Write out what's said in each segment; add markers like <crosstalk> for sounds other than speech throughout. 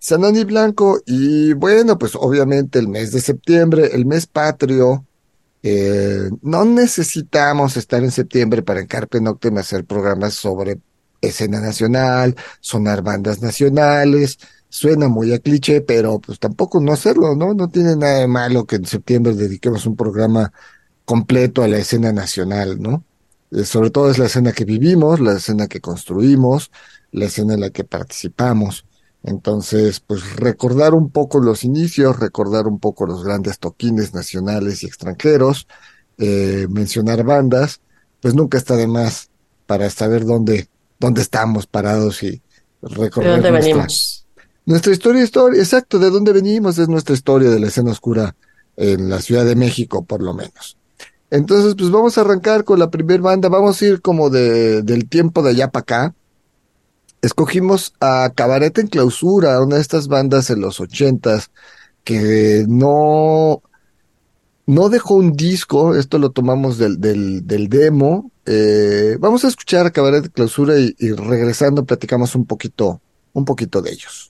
Sanani Blanco, y bueno, pues obviamente el mes de septiembre, el mes patrio, eh, no necesitamos estar en septiembre para en Carpe Noctem hacer programas sobre escena nacional, sonar bandas nacionales, suena muy a cliché, pero pues tampoco no hacerlo, ¿no? No tiene nada de malo que en septiembre dediquemos un programa completo a la escena nacional, ¿no? Eh, sobre todo es la escena que vivimos, la escena que construimos, la escena en la que participamos. Entonces, pues recordar un poco los inicios, recordar un poco los grandes toquines nacionales y extranjeros, eh, mencionar bandas, pues nunca está de más para saber dónde, dónde estamos parados y recordar. ¿De dónde venimos? Nuestra historia, historia, exacto, de dónde venimos es nuestra historia de la escena oscura en la Ciudad de México, por lo menos. Entonces, pues vamos a arrancar con la primera banda, vamos a ir como de, del tiempo de allá para acá escogimos a Cabaret en Clausura, una de estas bandas en los ochentas que no, no dejó un disco, esto lo tomamos del, del, del demo. Eh, vamos a escuchar Cabaret en Clausura y, y regresando platicamos un poquito, un poquito de ellos.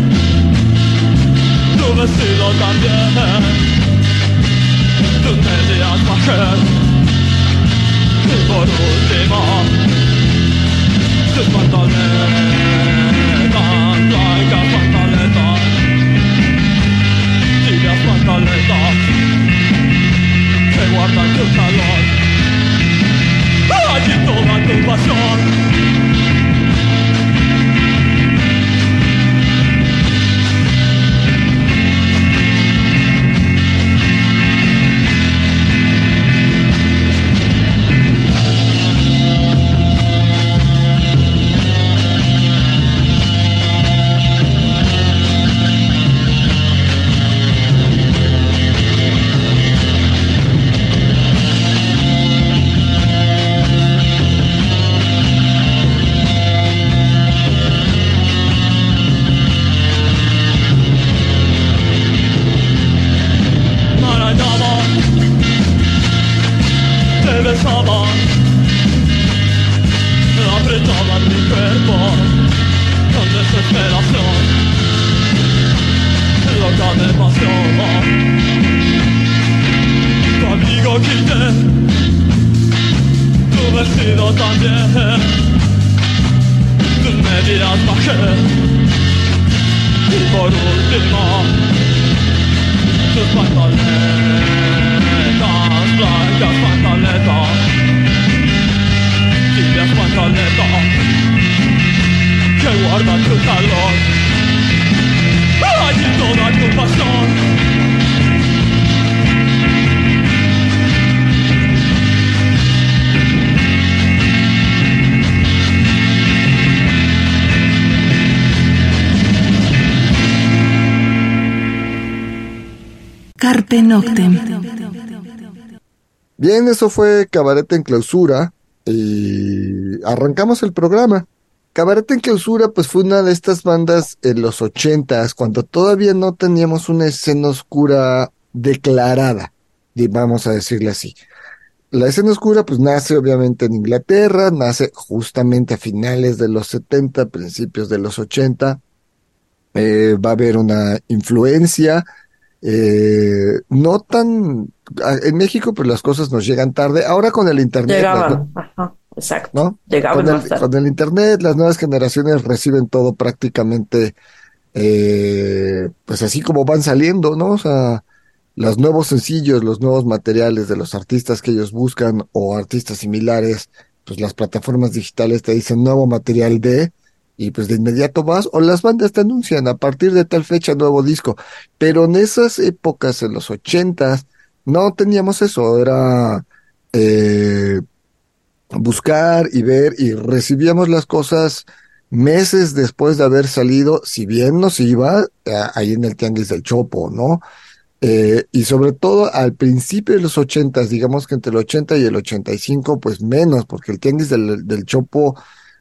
tu vestido también, tus medias bajé y por último tus pantalones. pantaletas que guardan tu calor. Allí toda tu pasión. Bien, eso fue Cabaret en Clausura y arrancamos el programa. Cabaret en Clausura pues fue una de estas bandas en los ochentas cuando todavía no teníamos una escena oscura declarada, y vamos a decirle así. La escena oscura pues nace obviamente en Inglaterra, nace justamente a finales de los 70, principios de los 80. Eh, va a haber una influencia eh, no tan... En México pues las cosas nos llegan tarde. Ahora con el Internet... Llegaban, ajá, exacto. ¿no? Llegaban con, más el, tarde. con el Internet las nuevas generaciones reciben todo prácticamente eh, pues así como van saliendo, ¿no? O sea, los nuevos sencillos, los nuevos materiales de los artistas que ellos buscan o artistas similares, pues las plataformas digitales te dicen nuevo material de, y pues de inmediato vas, o las bandas te anuncian a partir de tal fecha nuevo disco. Pero en esas épocas, en los ochentas, no teníamos eso, era eh, buscar y ver y recibíamos las cosas meses después de haber salido, si bien nos iba eh, ahí en el Tianguis del Chopo, ¿no? Eh, y sobre todo al principio de los ochentas, digamos que entre el 80 y el 85, pues menos, porque el Tianguis del, del Chopo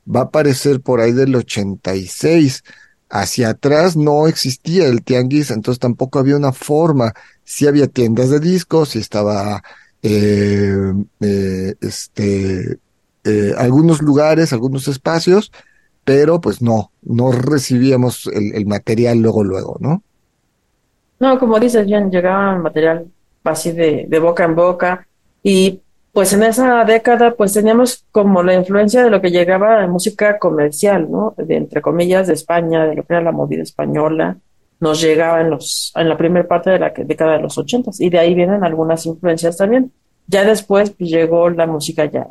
va a aparecer por ahí del 86. Hacia atrás no existía el Tianguis, entonces tampoco había una forma. Sí había tiendas de discos, sí estaba eh, eh, este, eh, algunos lugares, algunos espacios, pero pues no, no recibíamos el, material luego, luego, ¿no? No, como dices bien, llegaba material así de boca en boca y pues en esa década pues teníamos como la influencia de lo que llegaba de música comercial, ¿no? De entre comillas de España, de lo que era la movida española, nos llegaba en los en la primera parte de la década de los ochentas y de ahí vienen algunas influencias también. Ya después pues, llegó la música ya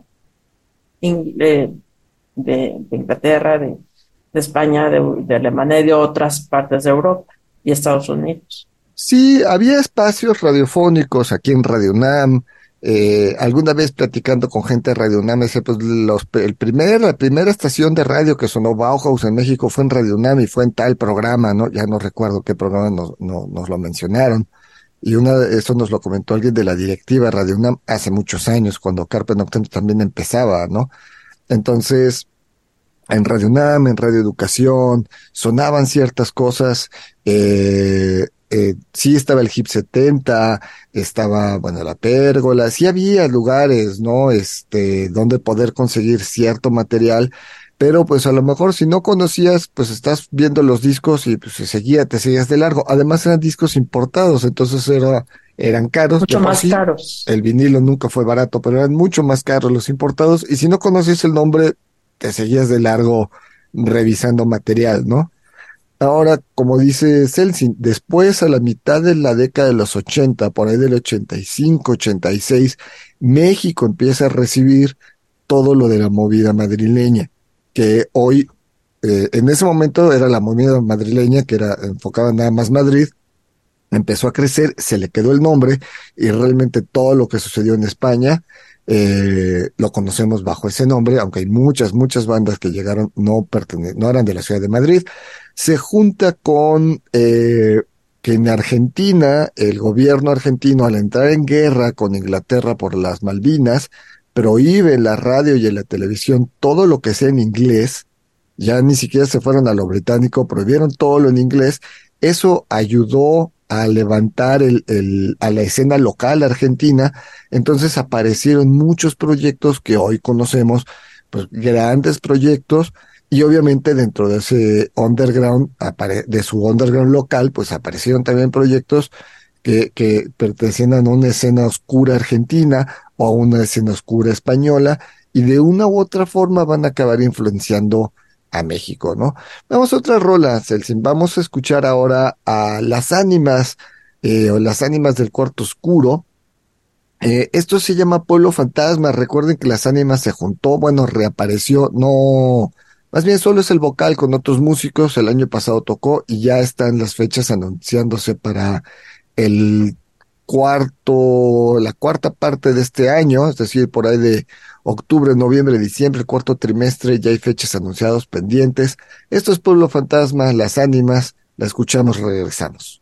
in- eh, de, Inglaterra, de, de España, de, Alemania y de otras partes de Europa y Estados Unidos. Sí, había espacios radiofónicos aquí en Radio UNAM. Eh, alguna vez platicando con gente de Radio UNAM, decía, pues los, el primer, la primera estación de radio que sonó Bauhaus en México fue en Radio UNAM y fue en tal programa, ¿no? Ya no recuerdo qué programa nos, no- nos lo mencionaron. Y una, de- eso nos lo comentó alguien de la directiva de Radio UNAM hace muchos años, cuando Carpe Noctem también empezaba, ¿no? Entonces, en Radio UNAM, en Radio Educación, sonaban ciertas cosas, eh, eh, sí estaba el Hip 70, estaba, bueno, la pérgola, sí había lugares, ¿no? Este, donde poder conseguir cierto material, pero pues a lo mejor si no conocías, pues estás viendo los discos y pues se seguía, te seguías de largo. Además eran discos importados, entonces era, eran caros. Mucho más sí, caros. el vinilo nunca fue barato, pero eran mucho más caros los importados, y si no conocías el nombre, te seguías de largo revisando material, ¿no? Ahora, como dice Celsin, después a la mitad de la década de los 80, por ahí del 85, 86, México empieza a recibir todo lo de la movida madrileña, que hoy, eh, en ese momento era la movida madrileña, que era enfocada nada más Madrid, empezó a crecer, se le quedó el nombre y realmente todo lo que sucedió en España eh, lo conocemos bajo ese nombre, aunque hay muchas, muchas bandas que llegaron, no no eran de la ciudad de Madrid. Se junta con eh, que en Argentina, el gobierno argentino, al entrar en guerra con Inglaterra por las Malvinas, prohíbe la radio y en la televisión todo lo que sea en inglés. Ya ni siquiera se fueron a lo británico, prohibieron todo lo en inglés. Eso ayudó a levantar el, el, a la escena local argentina. Entonces aparecieron muchos proyectos que hoy conocemos, pues grandes proyectos, y obviamente dentro de ese underground, de su underground local, pues aparecieron también proyectos que, que pertenecían a una escena oscura argentina o a una escena oscura española, y de una u otra forma van a acabar influenciando a México, ¿no? Vamos a otra rola, Celsin. Vamos a escuchar ahora a las ánimas, eh, o las ánimas del cuarto oscuro. Eh, esto se llama Pueblo Fantasma. Recuerden que las ánimas se juntó, bueno, reapareció, no, más bien solo es el vocal con otros músicos. El año pasado tocó y ya están las fechas anunciándose para el cuarto, la cuarta parte de este año, es decir, por ahí de octubre, noviembre, diciembre, cuarto trimestre, ya hay fechas anunciadas pendientes. Esto es Pueblo Fantasma, las ánimas, la escuchamos, regresamos.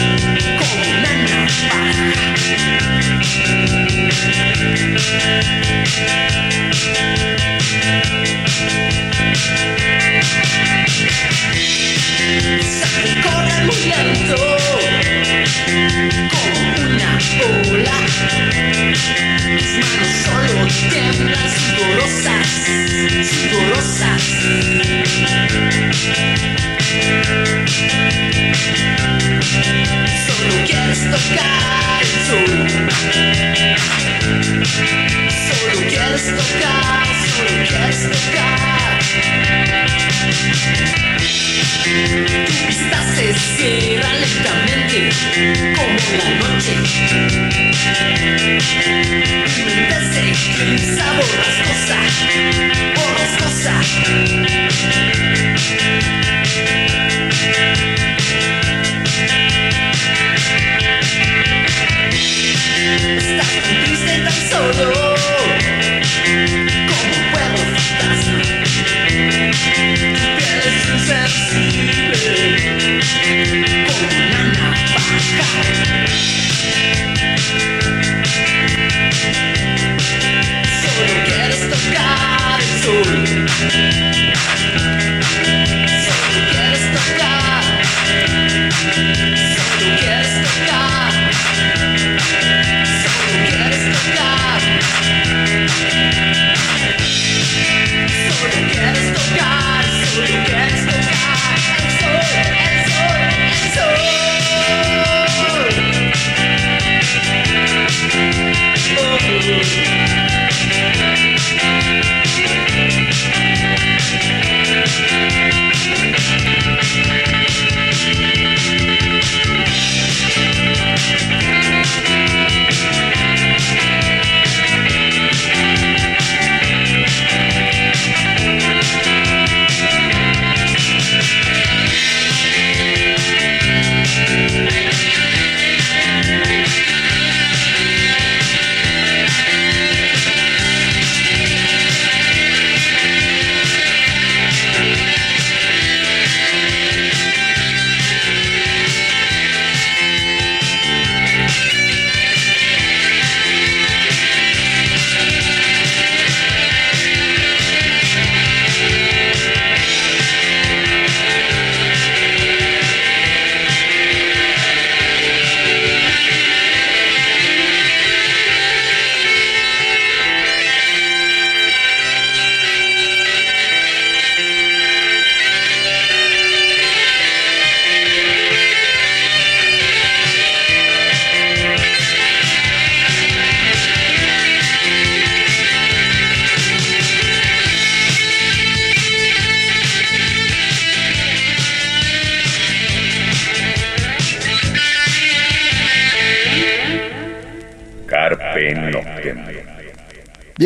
thank you el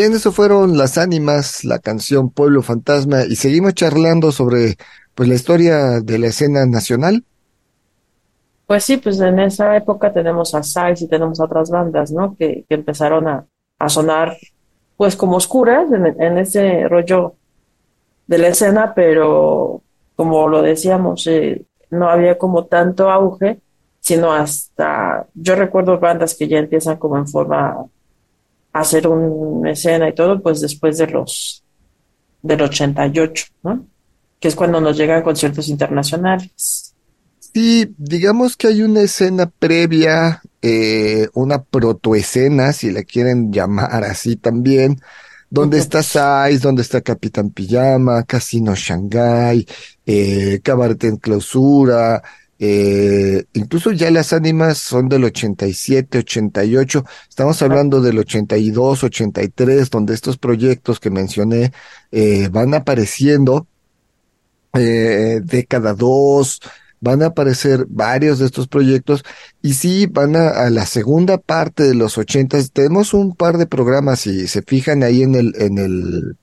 Bien, eso fueron las ánimas, la canción Pueblo Fantasma, y seguimos charlando sobre pues la historia de la escena nacional. Pues sí, pues en esa época tenemos a Size y tenemos otras bandas, ¿no? Que, que empezaron a, a sonar pues como oscuras en, ese rollo de la escena, pero como lo decíamos, eh, no había como tanto auge, sino hasta, yo recuerdo bandas que ya empiezan como en forma hacer una escena y todo, pues después de los del 88, ¿no? Que es cuando nos llegan conciertos internacionales. Sí, digamos que hay una escena previa, eh, una protoescena, si la quieren llamar así también, donde está Size, donde está Capitán Pijama, Casino Shanghai, eh, Cabaret en Clausura, eh, incluso ya las ánimas son del 87, 88, estamos hablando del 82, 83, donde estos proyectos que mencioné eh, van apareciendo, eh, década 2, van a aparecer varios de estos proyectos y sí van a, a la segunda parte de los 80. Tenemos un par de programas, si se fijan ahí en el, en el,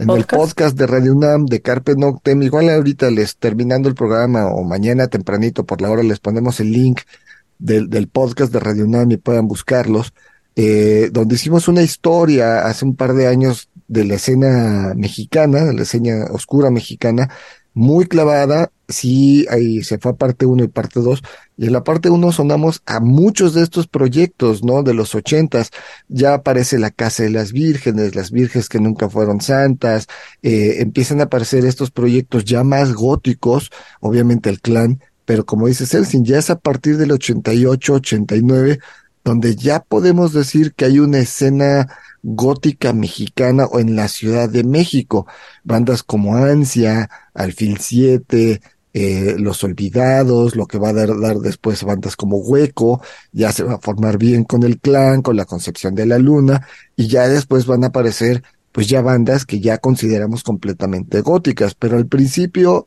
en el podcast de Radio UNAM de Carpe Noctem. Igual ahorita les terminando el programa o mañana tempranito por la hora les ponemos el link del, del podcast de Radio UNAM y puedan buscarlos. Eh, donde hicimos una historia hace un par de años de la escena mexicana, de la escena oscura mexicana, muy clavada, sí, ahí se fue a parte 1 y parte 2, y en la parte 1 sonamos a muchos de estos proyectos, ¿no? De los ochentas, ya aparece la Casa de las Vírgenes, las Vírgenes que nunca fueron santas, eh, empiezan a aparecer estos proyectos ya más góticos, obviamente el clan, pero como dice Celsin, ya es a partir del 88, 89, donde ya podemos decir que hay una escena gótica mexicana o en la Ciudad de México. Bandas como Ansia, Alfil 7, eh, Los Olvidados, lo que va a dar, dar, después bandas como Hueco, ya se va a formar bien con el clan, con la Concepción de la Luna, y ya después van a aparecer pues ya bandas que ya consideramos completamente góticas, pero al principio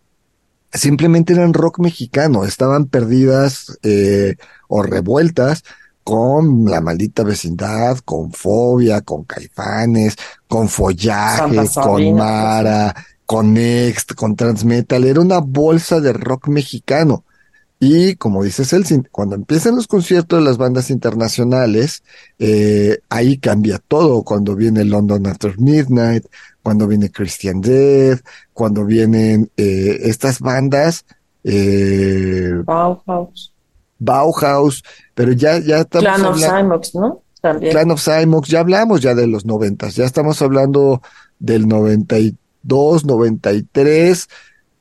simplemente eran rock mexicano, estaban perdidas eh, o revueltas con la maldita vecindad, con fobia, con caifanes, con follaje, con Mara, con Next, con Transmetal. Era una bolsa de rock mexicano. Y como dice Celsin, cuando empiezan los conciertos de las bandas internacionales, eh, ahí cambia todo. Cuando viene London After Midnight, cuando viene Christian Death, cuando vienen eh, estas bandas. Eh, Bauhaus. Bauhaus, pero ya, ya estamos Clan of Cymox, ¿no? También. Clan of Cymox, ya hablamos ya de los noventas, ya estamos hablando del 92, 93,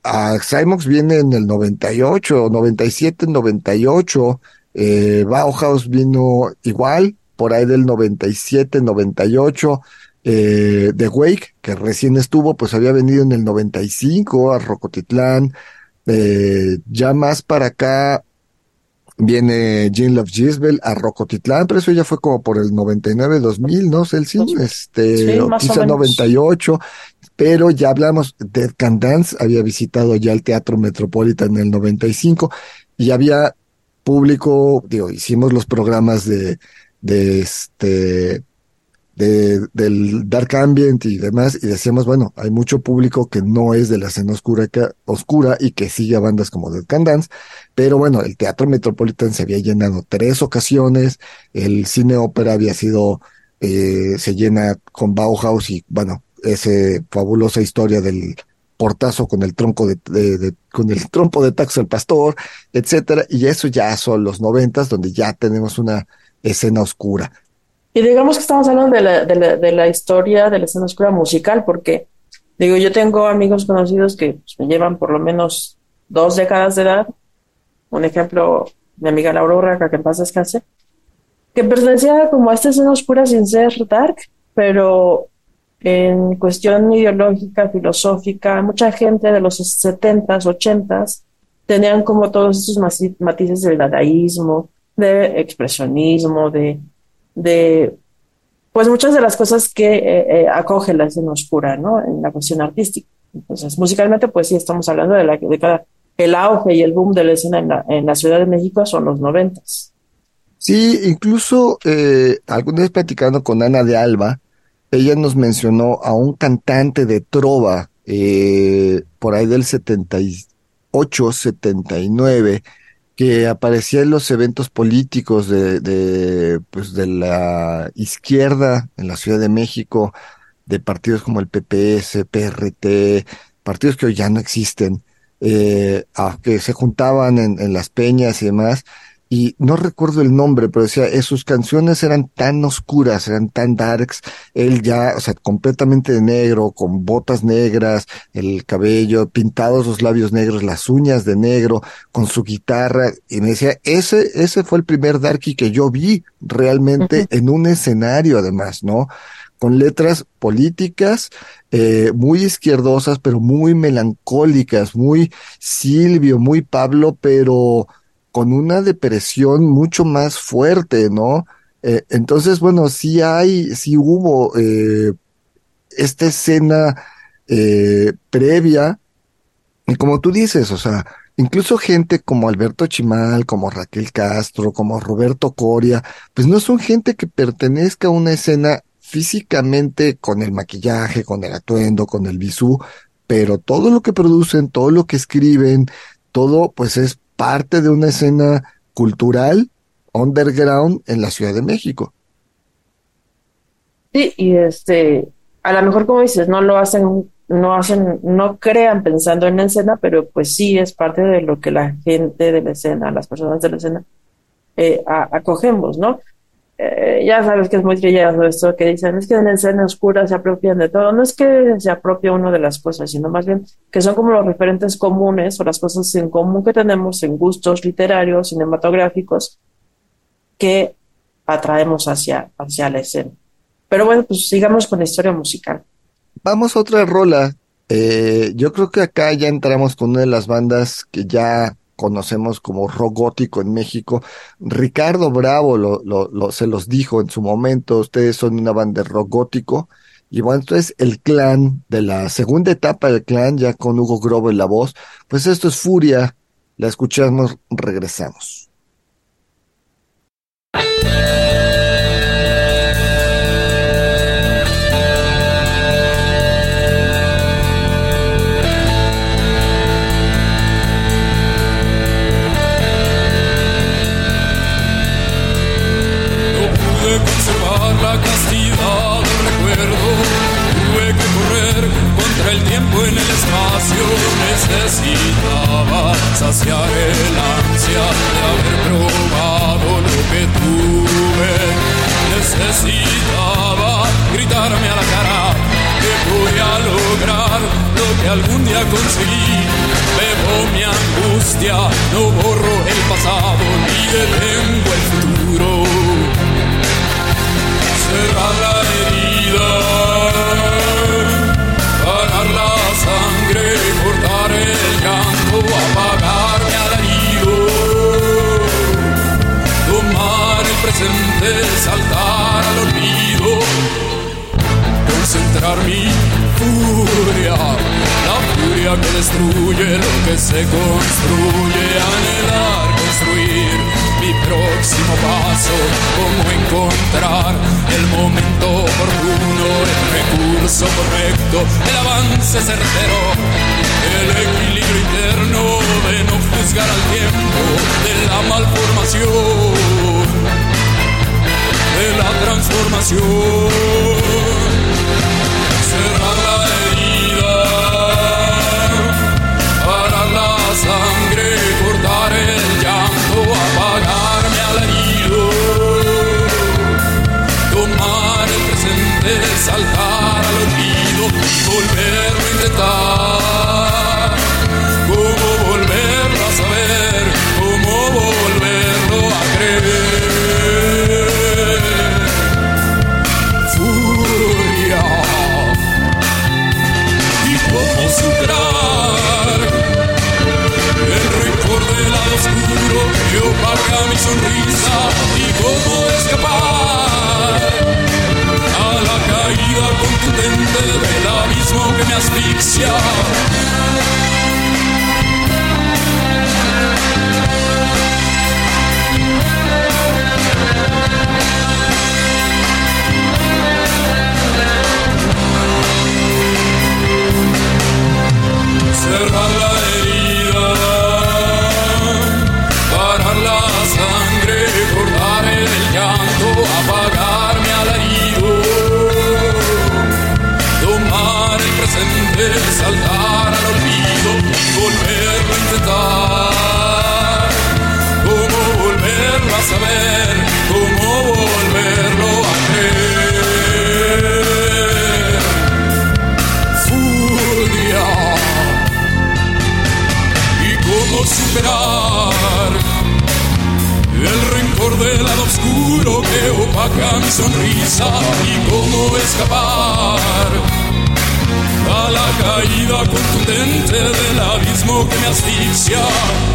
a Cymox viene en el 98, 97, 98, eh, Bauhaus vino igual, por ahí del 97, 98, eh, The Wake, que recién estuvo, pues había venido en el 95 a Rocotitlán, eh, ya más para acá, Viene Jean Love Gisbel a Rocotitlán, pero eso ya fue como por el 99, 2000, ¿no? Celsin, este, Sí, o más o quizá menos. 98, pero ya hablamos, Dead Can Dance había visitado ya el Teatro Metropolitan en el 95 y había público, digo, hicimos los programas de, de este, de, del Dark Ambient y demás, y decíamos, bueno, hay mucho público que no es de la escena oscura, oscura y que sigue a bandas como Dead Can Dance, pero bueno, el Teatro Metropolitan se había llenado tres ocasiones, el cine ópera había sido, eh, se llena con Bauhaus y bueno, esa fabulosa historia del portazo con el tronco de, de- de- con el <laughs> trompo de taxo del pastor, etcétera, y eso ya son los noventas, donde ya tenemos una escena oscura. Y digamos que estamos hablando de la, de la, historia de la escena oscura musical, porque digo, yo tengo amigos conocidos que pues, me llevan por lo menos dos décadas de edad. Un ejemplo, mi amiga Laura Urraca, que en paz descanse, que pertenecía como a esta escena oscura sin ser dark, pero en cuestión ideológica, filosófica, mucha gente de los 70s, 80s tenían como todos esos mati- matices del dadaísmo, de expresionismo, de, de pues muchas de las cosas que eh, eh, acoge la escena oscura, ¿no? En la cuestión artística. Entonces, musicalmente, pues sí, estamos hablando de la década, el auge y el boom de la escena en la, en la Ciudad de México son los noventas. Sí, incluso eh, alguna vez platicando con Ana de Alba, ella nos mencionó a un cantante de trova eh, por ahí del 78, 79, que aparecía en los eventos políticos de, de, pues de la izquierda en la Ciudad de México, de partidos como el PPS, PRT, partidos que hoy ya no existen, eh, que se juntaban en, en las peñas y demás, y no recuerdo el nombre, pero decía, eh, sus canciones eran tan oscuras, eran tan darks, él ya, o sea, completamente de negro, con botas negras, el cabello, pintados los labios negros, las uñas de negro, con su guitarra, y me decía, ese, ese fue el primer darky que yo vi realmente en un escenario además, ¿no? Con letras políticas, eh, muy izquierdosas, pero muy melancólicas, muy Silvio, muy Pablo, pero con una depresión mucho más fuerte, ¿no? Eh, entonces, bueno, sí hay, sí hubo eh, esta escena eh, previa, y como tú dices, o sea, incluso gente como Alberto Chimal, como Raquel Castro, como Roberto Coria, pues no son gente que pertenezca a una escena físicamente con el maquillaje, con el atuendo, con el visú, pero todo lo que producen, todo lo que escriben, todo pues es parte de una escena cultural underground en la Ciudad de México. Sí, y este, a lo mejor como dices, no lo hacen, no hacen, no crean pensando en la escena, pero pues sí es parte de lo que la gente de la escena, las personas de la escena, eh, acogemos, ¿no? Eh, ya sabes que es muy trillado esto que dicen, es que en escena oscura se apropian de todo. No es que se apropie uno de las cosas, sino más bien que son como los referentes comunes o las cosas en común que tenemos en gustos literarios, cinematográficos, que atraemos hacia, hacia la escena. Pero bueno, pues sigamos con la historia musical. Vamos a otra rola. Eh, yo creo que acá ya entramos con una de las bandas que ya conocemos como rock gótico en México. Ricardo Bravo lo, lo, se los dijo en su momento, ustedes son una banda de rock gótico. Y bueno, entonces el clan de la segunda etapa del clan, ya con Hugo Grobo en la voz, pues esto es Furia. La escuchamos, regresamos. Saciar el ansia de haber probado lo que tuve. Necesitaba gritarme a la cara que voy a lograr lo que algún día conseguí. Bebo mi angustia, no borro el pasado ni detengo el futuro. Cerrar tomar el presente, saltar al olvido, concentrar mi furia, la furia que destruye lo que se construye, anhelar, construir mi próximo paso, cómo encontrar el momento oportuno, el recurso correcto, el avance certero, el equilibrio interno de no juzgar al tiempo, de la malformación, de la transformación, cerrar opaca mi sonrisa y cómo escapar caída contundente del abismo que me asfixia. Saltar al olvido y volverlo a intentar. Cómo volverlo a saber, cómo volverlo a creer. Furia y cómo superar el rencor del lado oscuro que opaca mi sonrisa y cómo escapar la caída contundente del abismo que me asfixia.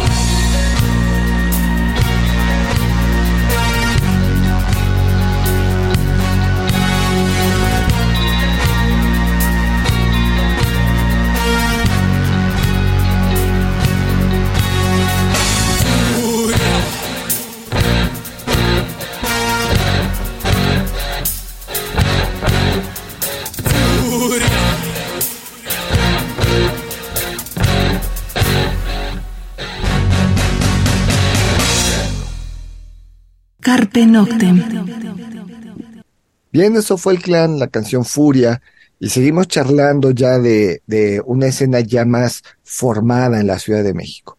Carpe Noctem. Bien, eso fue el clan, la canción Furia, y seguimos charlando ya de, de una escena ya más formada en la Ciudad de México.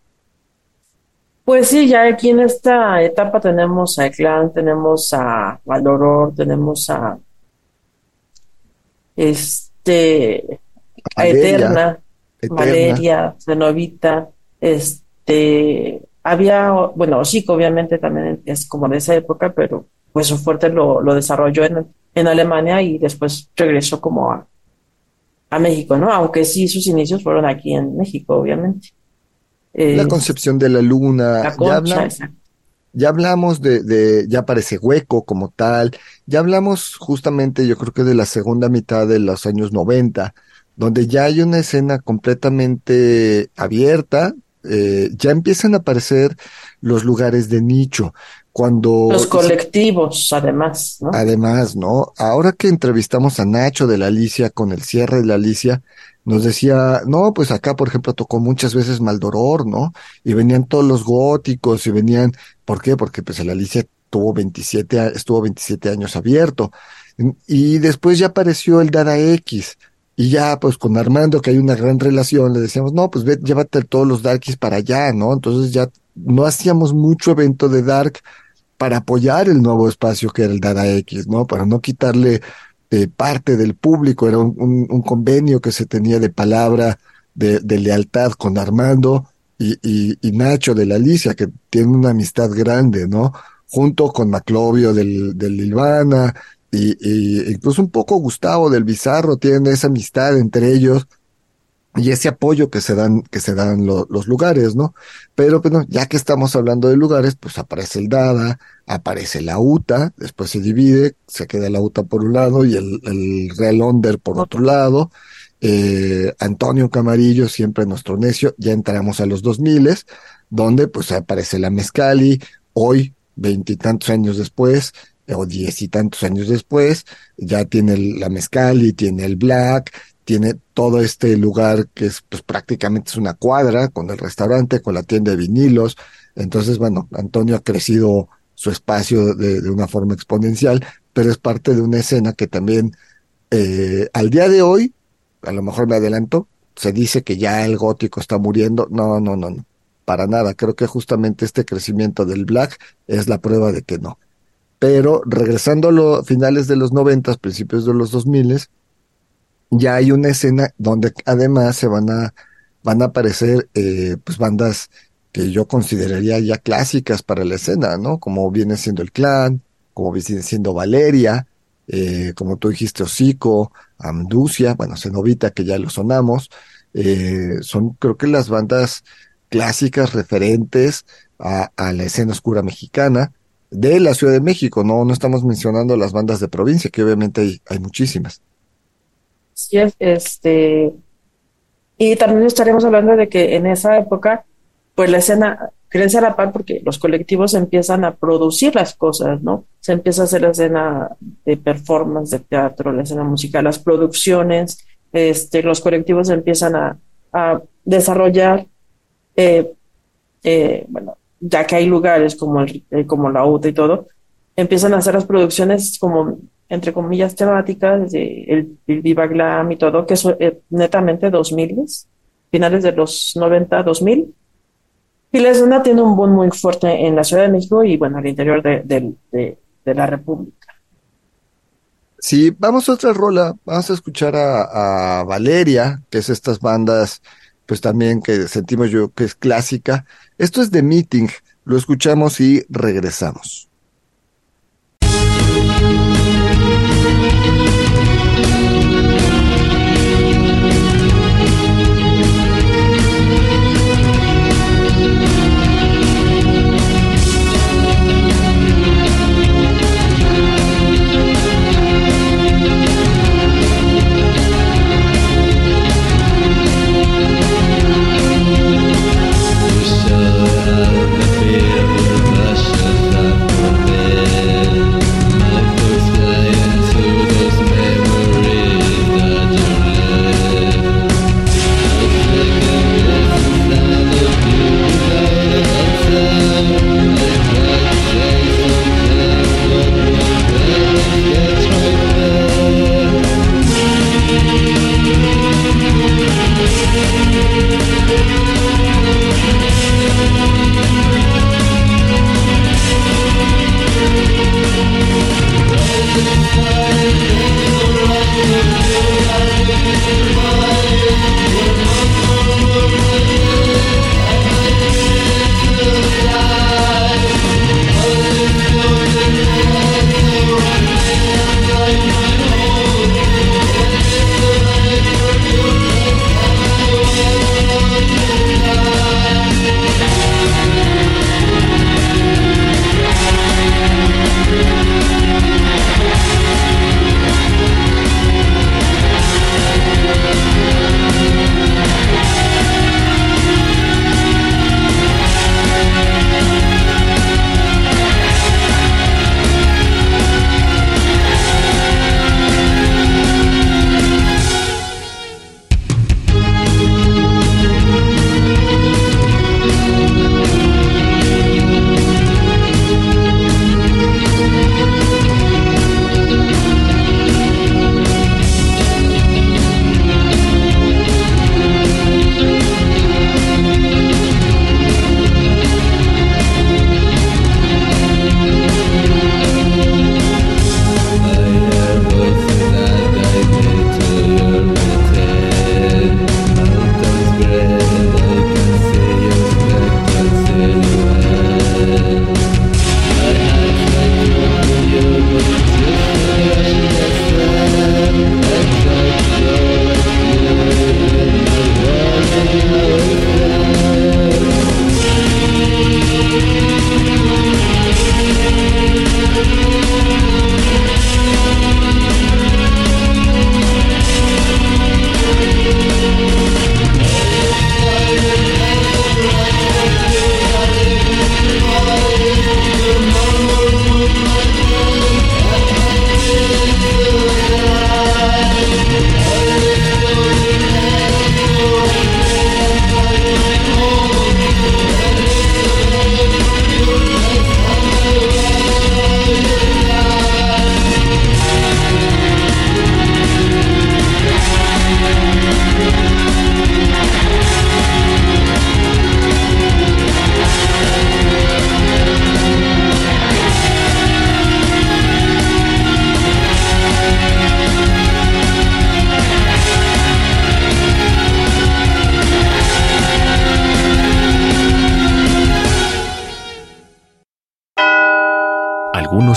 Pues sí, ya aquí en esta etapa tenemos a Clan, tenemos a Valoror, tenemos a este a Eterna, Eterna. Valeria, Zenovita, este había, bueno, Chico obviamente también es como de esa época, pero pues su fuerte lo, lo desarrolló en, en Alemania y después regresó como a, a México, ¿no? Aunque sí sus inicios fueron aquí en México, obviamente. La concepción de la luna, la ya hablamos, ya hablamos de, de, ya aparece hueco como tal, ya hablamos justamente, yo creo que de la segunda mitad de los años 90, donde ya hay una escena completamente abierta, eh, ya empiezan a aparecer los lugares de nicho, cuando Los colectivos, además, ¿no? Además, ¿no? Ahora que entrevistamos a Nacho de la Alicia con el cierre de la Alicia, nos decía, no, pues acá, por ejemplo, tocó muchas veces Maldoror, ¿no? Y venían todos los góticos y venían, ¿por qué? Porque pues el Alicia tuvo 27, a- estuvo 27 años abierto. Y después ya apareció el Dada X. Y ya, pues con Armando, que hay una gran relación, le decíamos, no, pues ve, llévate todos los Darkies para allá, ¿no? Entonces ya no hacíamos mucho evento de Dark para apoyar el nuevo espacio que era el Dada X, ¿no? Para no quitarle eh, parte del público, era un, convenio que se tenía de palabra, de, de lealtad con Armando y, y, y Nacho de la Alicia, que tiene una amistad grande, ¿no? Junto con Maclovio del, del Ilvana y, y incluso un poco Gustavo del Bizarro, tienen esa amistad entre ellos y ese apoyo que se dan, que se dan lo- los lugares, ¿no? Pero bueno, ya que estamos hablando de lugares, pues aparece el Dada, aparece la UTA, después se divide, se queda la UTA por un lado y el, el Real Onder por otro lado. Eh, Antonio Camarillo, siempre nuestro necio, ya entramos a los 2000 donde pues aparece la Mezcali, hoy, veintitantos años después, o diez y tantos años después, ya tiene la Mezcali, tiene el Black, tiene todo este lugar que es pues prácticamente es una cuadra con el restaurante, con la tienda de vinilos. Entonces, bueno, Antonio ha crecido su espacio de, de una forma exponencial, pero es parte de una escena que también eh, al día de hoy, a lo mejor me adelanto, se dice que ya el gótico está muriendo. No, no, no, no, para nada. Creo que justamente este crecimiento del black es la prueba de que no. Pero regresando a los finales de los noventas, principios de los dos miles, ya hay una escena donde además se van a, van a aparecer eh, pues bandas que yo consideraría ya clásicas para la escena, ¿no? Como viene siendo el Clan, como viene siendo Valeria, eh, como tú dijiste, Hocico, Amducia, bueno, Cenovita, que ya lo sonamos, eh, son creo que las bandas clásicas referentes a, a la escena oscura mexicana de la Ciudad de México, no, no estamos mencionando las bandas de provincia, que obviamente hay, hay muchísimas. Sí, es, este, y también estaremos hablando de que en esa época, pues la escena crece a la par porque los colectivos empiezan a producir las cosas, ¿no? Se empieza a hacer la escena de performance, de teatro, la escena musical, las producciones, este, los colectivos empiezan a, a desarrollar, eh, eh, bueno, ya que hay lugares como, el, eh, como la UTA y todo, empiezan a hacer las producciones como entre comillas temáticas de el, el Viva Glam y todo, que son eh, netamente 2000, finales de los 90, 2000. Y la escena tiene un boom muy fuerte en la Ciudad de México y bueno, al interior de, de, la República. Sí, vamos a otra rola, vamos a escuchar a Valeria, que es estas bandas, pues también que sentimos yo que es clásica. Esto es The Meeting, lo escuchamos y regresamos.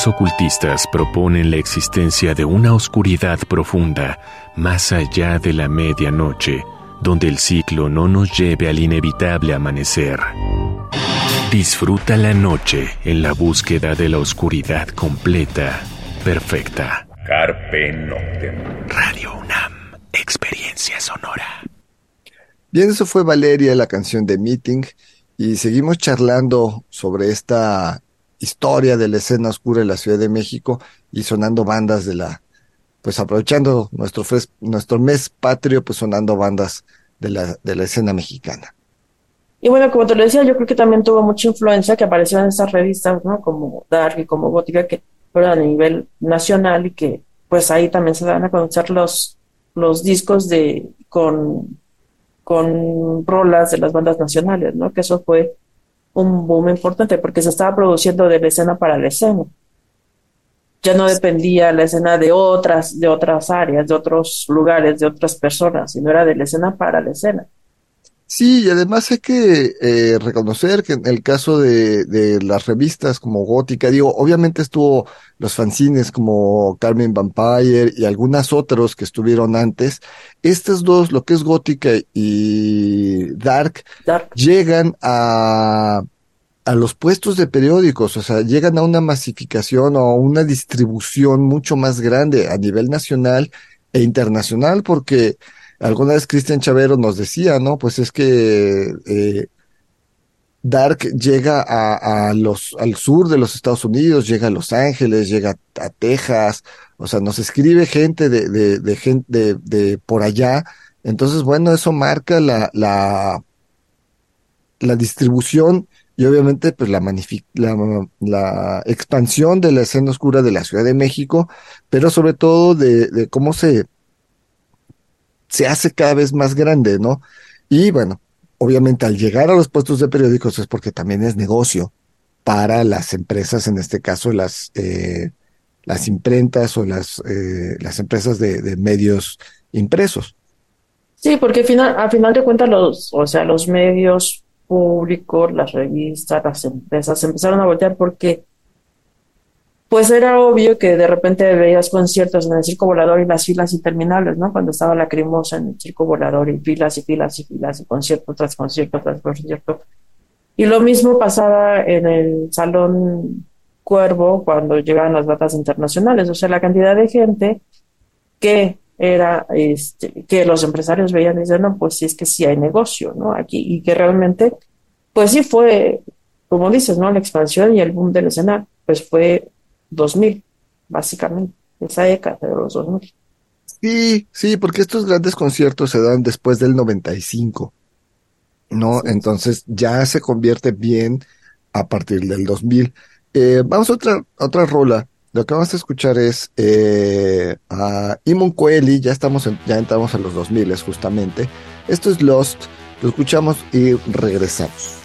Algunos ocultistas proponen la existencia de una oscuridad profunda más allá de la medianoche, donde el ciclo no nos lleve al inevitable amanecer. Disfruta la noche en la búsqueda de la oscuridad completa, perfecta. Carpe Noctem. Radio UNAM, experiencia sonora. Bien, eso fue Valeria, la canción de Meeting, y seguimos charlando sobre esta historia de la escena oscura de la Ciudad de México y sonando bandas de la, pues aprovechando nuestro, nuestro mes patrio, pues sonando bandas de la, de la escena mexicana. Y bueno, como te lo decía, yo creo que también tuvo mucha influencia que apareció en estas revistas, ¿no? Como Dark y como Gótica, que fueron a nivel nacional y que pues ahí también se dan a conocer los, los discos de con, con rolas de las bandas nacionales, ¿no? Que eso fue un boom importante porque se estaba produciendo de la escena para la escena. Ya no dependía la escena de otras, de otras áreas, de otros lugares, de otras personas, sino era de la escena para la escena. Sí, y además hay que eh, reconocer que en el caso de, de, las revistas como Gótica, digo, obviamente estuvo los fanzines como Carmen Vampire y algunas otros que estuvieron antes. Estas dos, lo que es Gótica y Dark, llegan a, a los puestos de periódicos, o sea, llegan a una masificación o una distribución mucho más grande a nivel nacional e internacional, porque Alguna vez Cristian Chavero nos decía, ¿no? Pues es que eh, Dark llega a, los, al sur de los Estados Unidos, llega a Los Ángeles, llega a, Texas, o sea, nos escribe gente de, de, gente de, por allá. Entonces, bueno, eso marca la, la, la distribución y obviamente pues la, la, la, expansión de la escena oscura de la Ciudad de México, pero sobre todo de cómo se, se hace cada vez más grande, ¿no? Y bueno, obviamente al llegar a los puestos de periódicos es porque también es negocio para las empresas, en este caso las, eh, las imprentas o las, eh, las empresas de, medios impresos. Sí, porque al final, al final de cuentas los, o sea, los medios públicos, las revistas, las empresas empezaron a voltear porque pues era obvio que de repente veías conciertos en el circo volador y las filas interminables, ¿no? Cuando estaba la crimosa en el circo volador y filas y filas y filas y concierto tras concierto tras concierto. Y lo mismo pasaba en el Salón Cuervo cuando llegaban las datas internacionales, o sea, la cantidad de gente que era, este, que los empresarios veían y decían, no, pues sí es que sí hay negocio, ¿no? Aquí, y que realmente, pues sí fue, como dices, ¿no? La expansión y el boom del escenario, pues fue 2000, básicamente, esa década de los 2000. Sí, sí, porque estos grandes conciertos se dan después del 95, ¿no? Entonces ya se convierte bien a partir del 2000. Eh, vamos a otra, otra rola. Lo que vamos a escuchar es eh, a Imon Coeli, ya estamos ya entramos a los 2000 justamente. Esto es Lost, lo escuchamos y regresamos.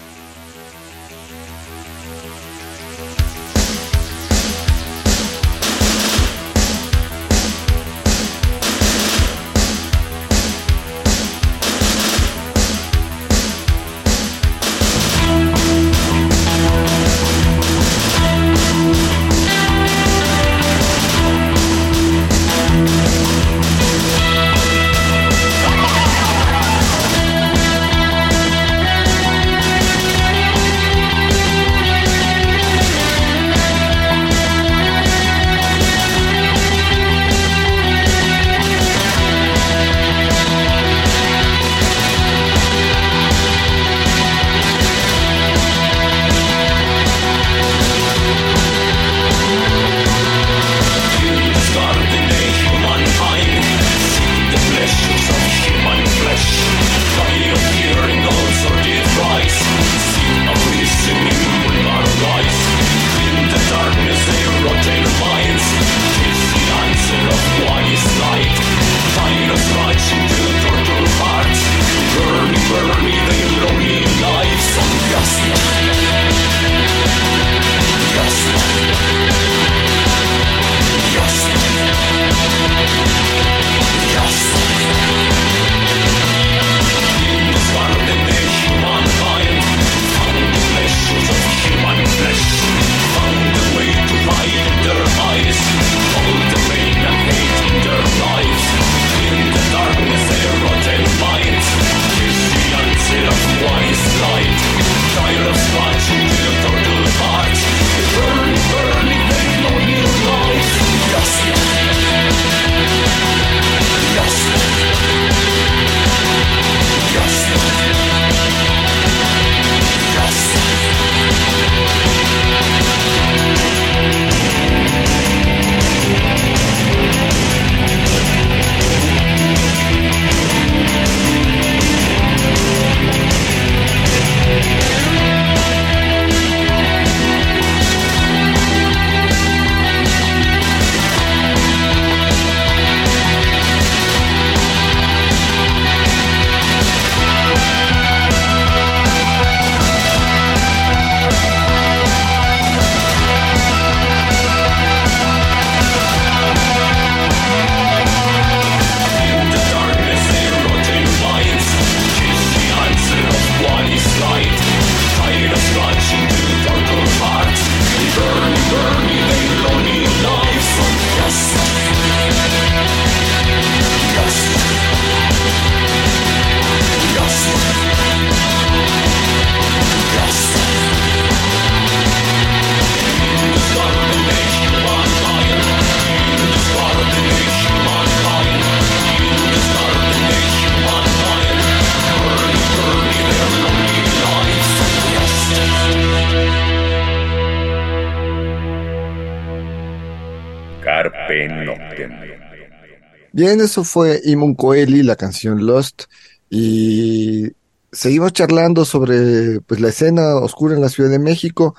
Bien, eso fue Imun Coeli, la canción Lost, y seguimos charlando sobre pues la escena oscura en la Ciudad de México.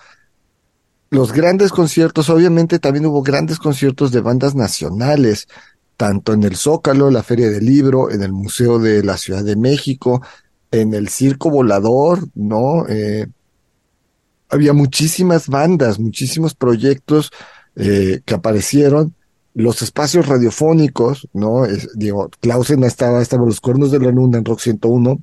Los grandes conciertos, obviamente también hubo grandes conciertos de bandas nacionales, tanto en el Zócalo, la Feria del Libro, en el Museo de la Ciudad de México, en el Circo Volador, ¿no? Eh, había muchísimas bandas, muchísimos proyectos eh, que aparecieron, los espacios radiofónicos, ¿no? Es, digo, Clausen estaba, estaba los cuernos de la luna en Rock 101,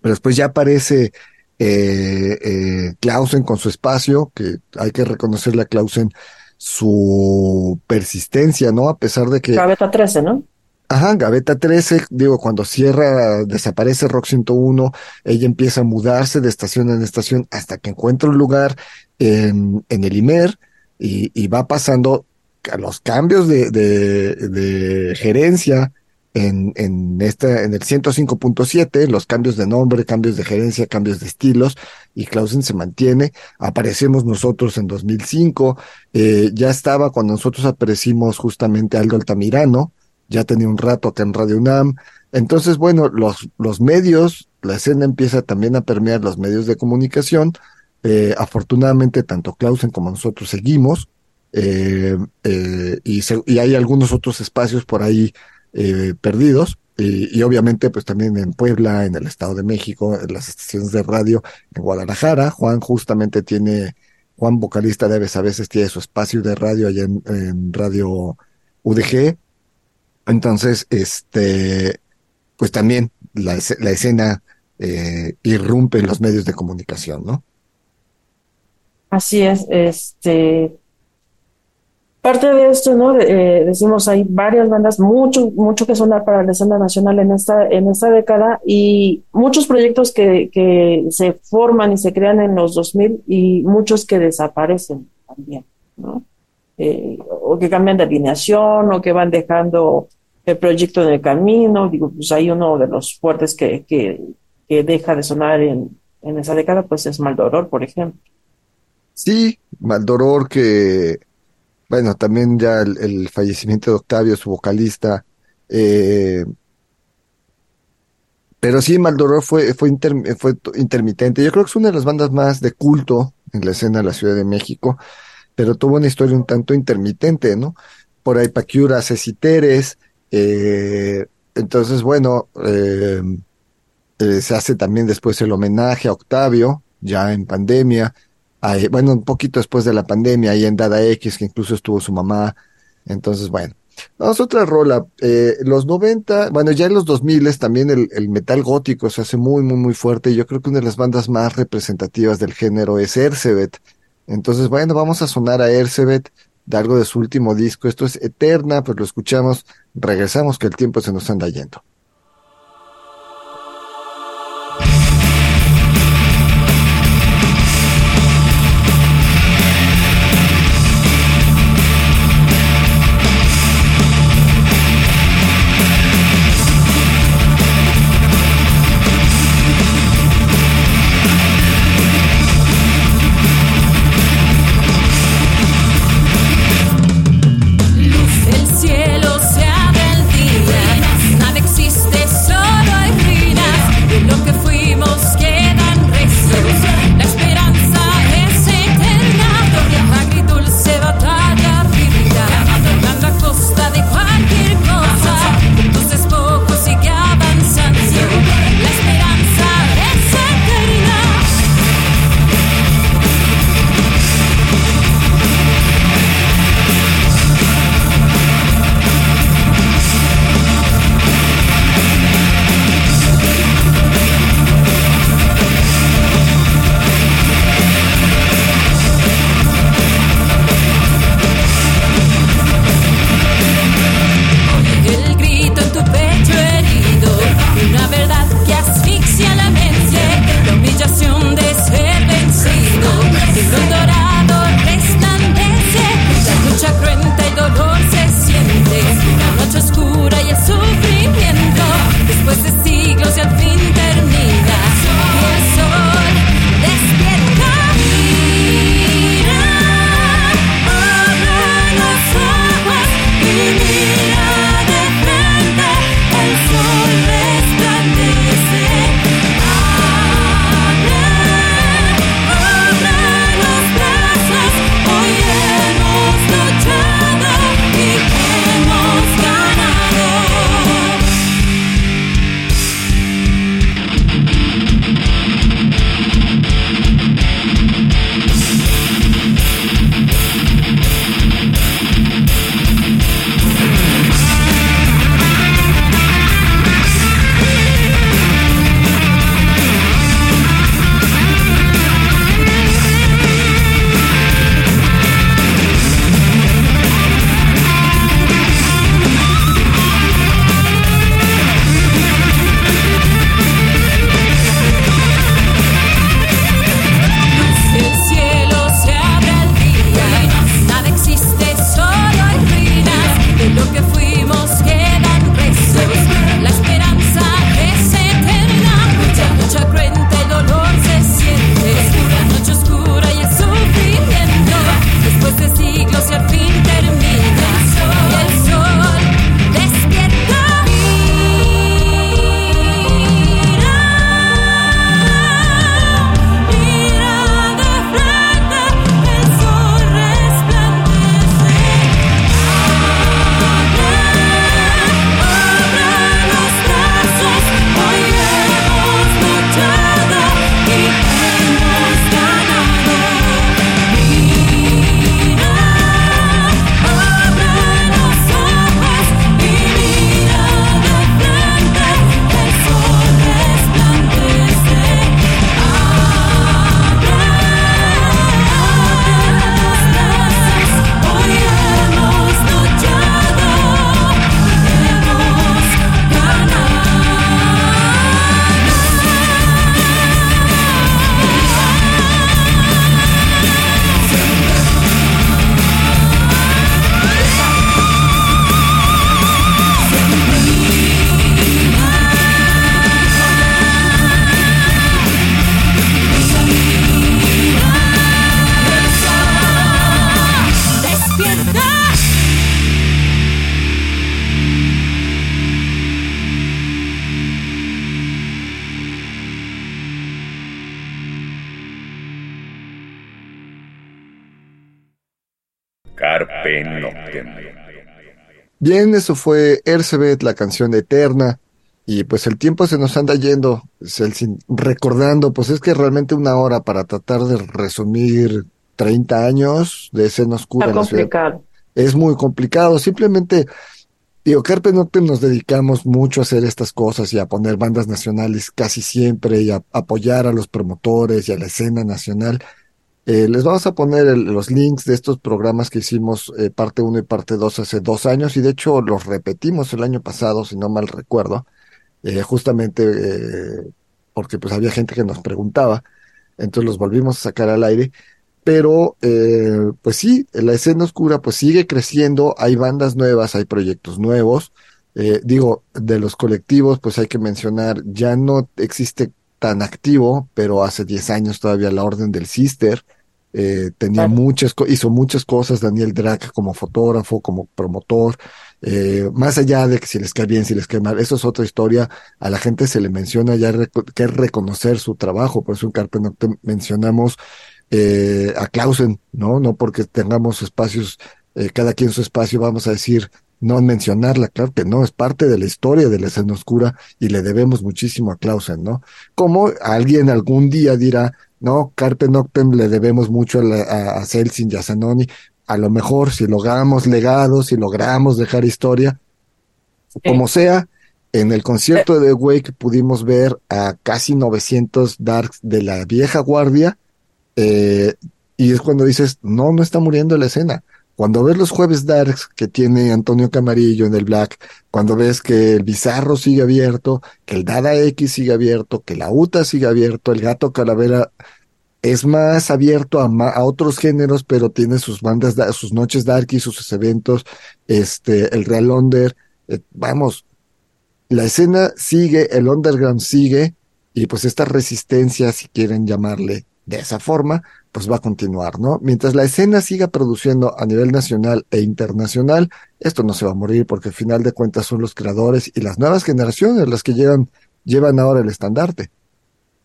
pero después ya aparece eh, eh, Clausen con su espacio, que hay que reconocerle a Clausen su persistencia, ¿no? A pesar de que... Gaveta 13, ¿no? Ajá, Gaveta 13, digo, cuando cierra, desaparece Rock 101, ella empieza a mudarse de estación en estación hasta que encuentra un lugar en, en el IMER y, y va pasando los cambios de, de, gerencia en, en, en el 105.7, los cambios de nombre, cambios de gerencia, cambios de estilos, y Clausen se mantiene. Aparecemos nosotros en 2005, eh, ya estaba cuando nosotros aparecimos justamente Aldo Altamirano, ya tenía un rato acá en Radio UNAM. Entonces, bueno, los, los medios, la escena empieza también a permear los medios de comunicación. Eh, afortunadamente, tanto Clausen como nosotros seguimos, eh, eh, y, hay algunos otros espacios por ahí eh, perdidos. Y, obviamente, pues también en Puebla, en el Estado de México, en las estaciones de radio, en Guadalajara. Juan justamente tiene, Juan vocalista de Aves a veces tiene su espacio de radio allá en, Radio UDG. Entonces, este, pues también la, la escena irrumpe en los medios de comunicación, ¿no? Así es, este, parte de esto, ¿no? Eh, decimos hay varias bandas, mucho, mucho que sonar para la escena nacional en esta, en esta década y muchos proyectos que, que se forman y se crean en los 2000 y muchos que desaparecen también, ¿no? Eh, o que cambian de alineación o que van dejando el proyecto en el camino. Digo, pues hay uno de los fuertes que, que, que deja de sonar en, en esa década, pues es Maldoror, por ejemplo. Sí, Maldoror que, bueno, también ya el, fallecimiento de Octavio, su vocalista, eh, pero sí, Maldoror fue, fue, inter, fue intermitente. Yo creo que es una de las bandas más de culto en la escena de la Ciudad de México, pero tuvo una historia un tanto intermitente, ¿no? Por ahí Paquiura, Ceciteres, eh, entonces, bueno, eh, eh, se hace también después el homenaje a Octavio, ya en pandemia, ahí, bueno, un poquito después de la pandemia, ahí en Dada X, que incluso estuvo su mamá. Entonces, bueno, vamos a otra rola. Eh, los 90, bueno, ya en los 2000 también el, metal gótico se hace muy, muy, muy fuerte. Yo creo que una de las bandas más representativas del género es Ercebet. Entonces, bueno, vamos a sonar a Ercebet de algo de su último disco. Esto es Eterna, pues lo escuchamos, regresamos que el tiempo se nos anda yendo. Carpe Noctem. Bien, eso fue Ercebet, la canción eterna. Y pues el tiempo se nos anda yendo, Celsin, recordando, pues es que realmente una hora para tratar de resumir 30 años de escena oscura. Está en la ciudad complicado. es muy complicado. Simplemente, digo, Carpe Noctem nos dedicamos mucho a hacer estas cosas y a poner bandas nacionales casi siempre y a apoyar a los promotores y a la escena nacional. Eh, les vamos a poner los links de estos programas que hicimos, eh, parte 1 y parte 2 hace dos años y de hecho los repetimos el año pasado, si no mal recuerdo, eh, justamente porque pues había gente que nos preguntaba, entonces los volvimos a sacar al aire. Pero, pues sí, la escena oscura pues sigue creciendo, hay bandas nuevas, hay proyectos nuevos. Digo, de los colectivos, pues hay que mencionar, ya no existe tan activo, pero hace 10 años todavía la Orden del Cister, eh, tenía Claro. muchas, hizo muchas cosas, Daniel Drac como fotógrafo, como promotor, eh, más allá de que si les cae bien, si les cae mal, eso es otra historia, a la gente se le menciona ya que es reconocer su trabajo, por eso en Carpe Noctem mencionamos eh, a Clausen, ¿no? No porque tengamos espacios, eh, cada quien su espacio, vamos a decir, no mencionarla, claro que no, es parte de la historia de la escena oscura y le debemos muchísimo a Clausen, ¿no? Como alguien algún día dirá, no, Carpe Noctem le debemos mucho a, la- a, a Celsin y a Zanoni, a lo mejor si logramos legados, si logramos dejar historia, como sea, en el concierto de The Wake pudimos ver a casi 900 Darks de la vieja guardia, eh, y es cuando dices, no, no está muriendo la escena. Cuando ves los jueves Darks que tiene Antonio Camarillo en el Black, cuando ves que el Bizarro sigue abierto, que el Dada X sigue abierto, que la UTA sigue abierto, el Gato Calavera es más abierto a, ma- a otros géneros, pero tiene sus bandas, da- sus noches darky, sus eventos, este, el Real Under, eh, vamos, la escena sigue, el underground sigue, y pues esta resistencia, si quieren llamarle de esa forma, pues va a continuar, ¿no? Mientras la escena siga produciendo a nivel nacional e internacional, esto no se va a morir porque al final de cuentas son los creadores y las nuevas generaciones las que llevan, llevan ahora el estandarte.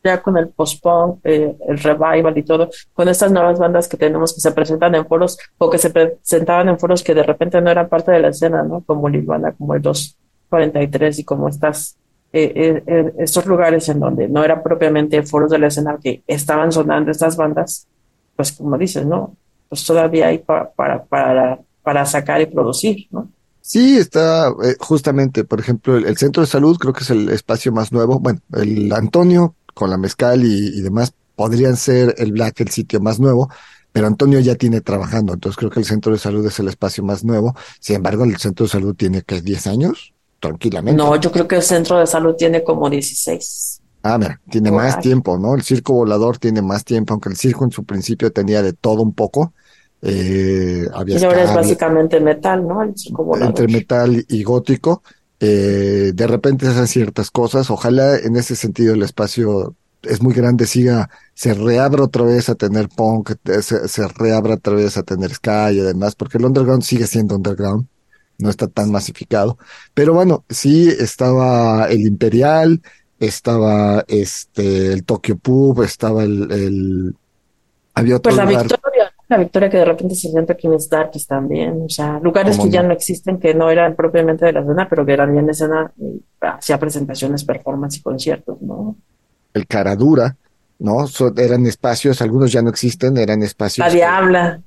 ya con el post-punk, eh, el revival y todo, con estas nuevas bandas que tenemos que se presentan en foros o que se presentaban en foros que de repente no eran parte de la escena, ¿no? Como Nirvana, como el 243 y como estas, eh, eh, eh, estos lugares en donde no eran propiamente foros de la escena que estaban sonando estas bandas, pues como dices, ¿no? Pues todavía hay pa- para, para, para sacar y producir, ¿no? Sí, está eh, justamente, por ejemplo, el, el centro de salud creo que es el espacio más nuevo. Bueno, el Antonio con la mezcal y, y demás podrían ser el Black el sitio más nuevo, pero Antonio ya tiene trabajando, entonces creo que el centro de salud es el espacio más nuevo. Sin embargo, el centro de salud tiene que 10 años, tranquilamente. No, yo creo que el centro de salud tiene como 16. Ah, mira, tiene más tiempo, ¿no? El circo volador tiene más tiempo, aunque el circo en su principio tenía de todo un poco. Eh, había Y ahora es básicamente metal, ¿no? El circo volador. entre metal y gótico. eh, de repente hacen ciertas cosas. Ojalá en ese sentido el espacio es muy grande, siga, se reabra otra vez a tener punk, se, se reabra otra vez a tener ska y además, porque el underground sigue siendo underground, no está tan masificado. Pero bueno, sí estaba el Imperial, estaba este el Tokyo Pub, estaba el, el había otro Pues la lugar. Victoria, la Victoria que de repente se siente aquí en Starkis también, o sea, lugares ¿Cómo que ya no? existen, que no eran propiamente de la escena, pero que eran bien escena, y hacía presentaciones, performance y conciertos, ¿no? el Caradura, ¿no? So- eran espacios, algunos ya no existen, eran espacios. La que- Diabla,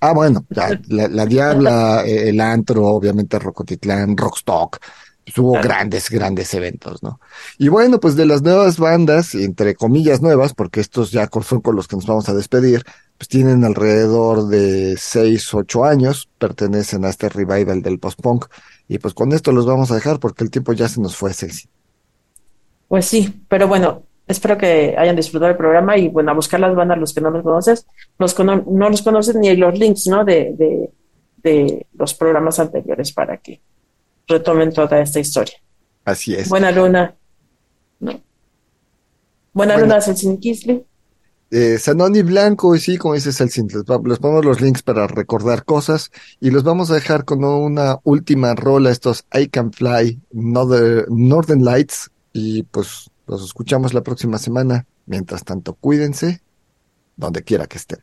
Ah, bueno, ya, la, la Diabla, <laughs> eh, el Antro, obviamente Rocotitlán, Rockstock, pues hubo Claro. grandes, grandes eventos, ¿no? Y bueno, pues de las nuevas bandas, entre comillas nuevas, porque estos ya son con los que nos vamos a despedir, pues tienen alrededor de seis, ocho años, pertenecen a este revival del post-punk, y pues con esto los vamos a dejar porque el tiempo ya se nos fue, Celsi. pues sí, pero bueno, espero que hayan disfrutado el programa y bueno, a buscar las bandas los que no los conoces, los cono- no los conocen ni los links, ¿no? De, de, de los programas anteriores para que retomen toda esta historia. Así es. Buena luna, ¿no? Buena Bueno. luna, Celsin Kisley. Eh, Sanoni Blanco, y sí, como dices, el les, ponemos los links para recordar cosas y los vamos a dejar con una última rola, estos I Can Fly, Northern, Northern Lights, y pues los escuchamos la próxima semana. Mientras tanto, cuídense donde quiera que estén.